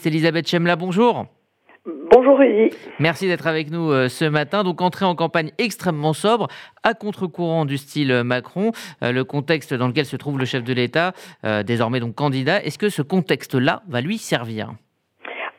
C'est Elisabeth Chemla, bonjour. Bonjour Rudy. Merci d'être avec nous euh, ce matin. Donc entrée en campagne extrêmement sobre, à contre-courant du style euh, Macron, euh, le contexte dans lequel se trouve le chef de l'État, désormais donc candidat. Est-ce que ce contexte-là va lui servir?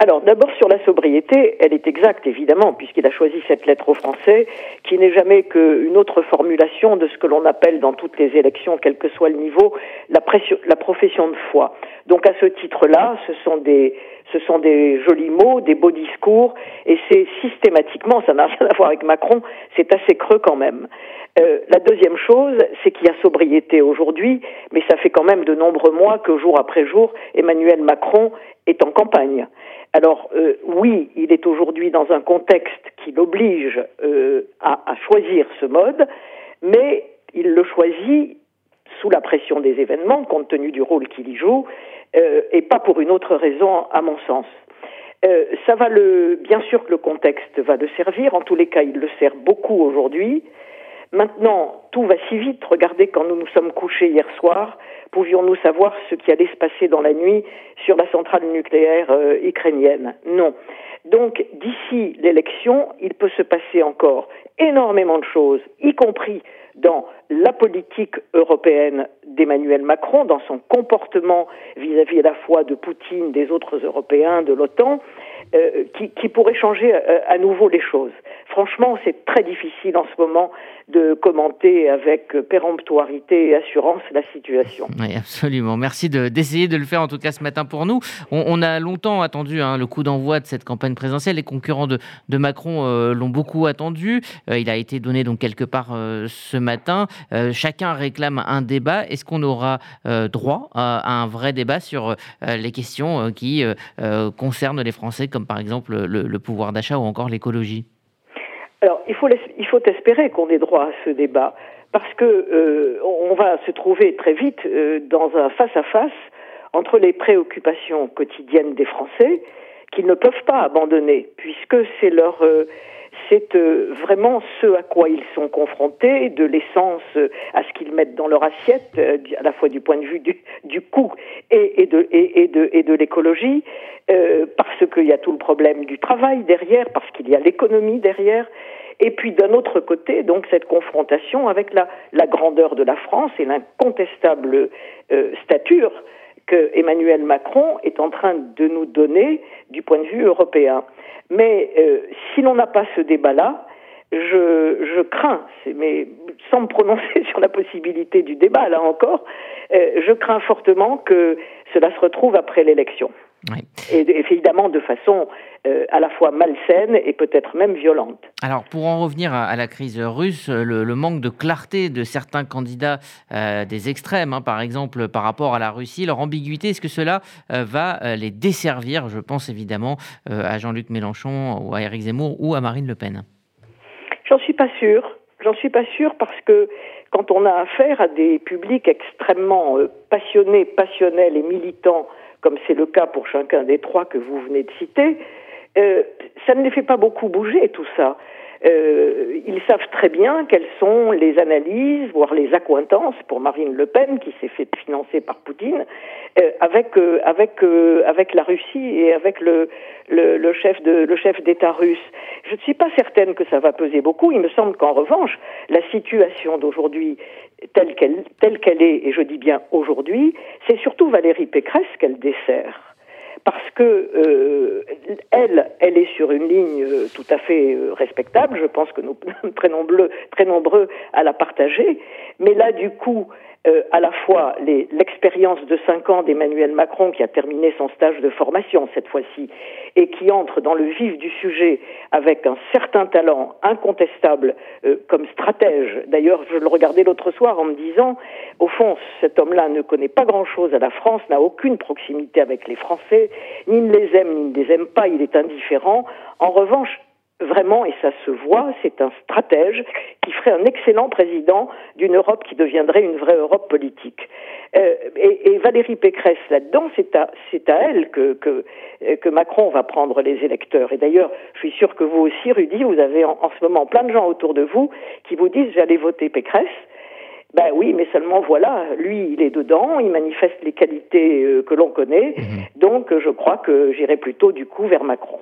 Alors d'abord sur la sobriété, elle est exacte évidemment, puisqu'il a choisi cette lettre au français, qui n'est jamais qu'une autre formulation de ce que l'on appelle dans toutes les élections, quel que soit le niveau, la, la profession de foi. Donc à ce titre-là, ce sont des ce sont des jolis mots, des beaux discours, et c'est systématiquement, ça n'a rien à voir avec Macron, c'est assez creux quand même. Euh, la deuxième chose, c'est qu'il y a sobriété aujourd'hui, mais ça fait quand même de nombreux mois que jour après jour, Emmanuel Macron est en campagne. Alors euh, oui, il est aujourd'hui dans un contexte qui l'oblige euh, à, à choisir ce mode, mais il le choisit sous la pression des événements, compte tenu du rôle qu'il y joue, euh, et pas pour une autre raison, à mon sens. Euh, ça va le, bien sûr que le contexte va le servir. En tous les cas, il le sert beaucoup aujourd'hui. Maintenant, tout va si vite. Regardez, quand nous nous sommes couchés hier soir, pouvions-nous savoir ce qui allait se passer dans la nuit sur la centrale nucléaire euh, ukrainienne? Non. Donc, d'ici l'élection, il peut se passer encore énormément de choses, y compris dans la politique européenne d'Emmanuel Macron, dans son comportement vis-à-vis à la fois de Poutine, des autres Européens, de l'OTAN, euh, qui, qui, pourrait changer euh, à nouveau les choses. Franchement, c'est très difficile en ce moment de commenter avec péremptoirité et assurance la situation. Oui, absolument. Merci d'essayer de, le faire en tout cas ce matin pour nous. On, a longtemps attendu hein, le coup d'envoi de cette campagne présidentielle. Les concurrents de, de Macron euh, l'ont beaucoup attendu. il a été donné donc quelque part ce matin. Euh, chacun réclame un débat. Est-ce qu'on aura euh, droit à, un vrai débat sur euh, les questions qui concernent les Français, comme par exemple le, pouvoir d'achat ou encore l'écologie? Alors, il faut, il faut espérer qu'on ait droit à ce débat, parce que on va se trouver très vite dans un face-à-face entre les préoccupations quotidiennes des Français qu'ils ne peuvent pas abandonner, puisque c'est leur c'est euh, vraiment ce à quoi ils sont confrontés, de l'essence euh, à ce qu'ils mettent dans leur assiette, euh, à la fois du point de vue du, coût et, de, l'écologie, parce qu'il y a tout le problème du travail derrière, parce qu'il y a l'économie derrière. Et puis d'un autre côté, donc cette confrontation avec la grandeur de la France et l'incontestable stature que Emmanuel Macron est en train de nous donner du point de vue européen. Mais euh, si l'on n'a pas ce débat-là, je, je crains, mais sans me prononcer sur la possibilité du débat, là encore, euh, je crains fortement que cela se retrouve après l'élection. Et évidemment de façon euh, à la fois malsaine et peut-être même violente. Alors pour en revenir à, la crise russe, le, manque de clarté de certains candidats euh, des extrêmes, hein, par exemple par rapport à la Russie, leur ambiguïté, est-ce que cela euh, va les desservir? Je pense évidemment à Jean-Luc Mélenchon ou à Éric Zemmour ou à Marine Le Pen. J'en suis pas sûre. J'en suis pas sûre parce que quand on a affaire à des publics extrêmement passionnés, passionnels et militants comme c'est le cas pour chacun des trois que vous venez de citer, euh, ça ne les fait pas beaucoup bouger tout ça. Euh, ils savent très bien quelles sont les analyses, voire les accointances pour Marine Le Pen, qui s'est fait financer par Poutine, euh, avec euh, avec euh, avec la Russie et avec le, le, le chef de le chef d'État russe. Je ne suis pas certaine que ça va peser beaucoup. Il me semble qu'en revanche, la situation d'aujourd'hui telle qu'elle telle qu'elle est, et je dis bien aujourd'hui, c'est surtout Valérie Pécresse qu'elle dessert parce que euh, elle, elle est sur une ligne euh, tout à fait euh, respectable. Je pense que nous très nombreux, très nombreux à la partager. Mais là, du coup, euh, à la fois l'expérience de cinq ans d'Emmanuel Macron qui a terminé son stage de formation cette fois-ci et qui entre dans le vif du sujet avec un certain talent incontestable euh, comme stratège. D'ailleurs, je le regardais l'autre soir en me disant, au fond, cet homme-là ne connaît pas grand-chose à la France, n'a aucune proximité avec les Français, ni ne les aime, ni ne les aime pas, il est indifférent. En revanche, vraiment, et ça se voit, c'est un stratège qui ferait un excellent président d'une Europe qui deviendrait une vraie Europe politique. Euh, et, Valérie Pécresse là-dedans, c'est à, elle que, Macron va prendre les électeurs. Et d'ailleurs, je suis sûr que vous aussi, Rudy, vous avez en, ce moment plein de gens autour de vous qui vous disent j'allais voter Pécresse. Ben oui, mais seulement voilà, lui, il est dedans, il manifeste les qualités euh, que l'on connaît, mhm. donc je crois que j'irai plutôt du coup vers Macron.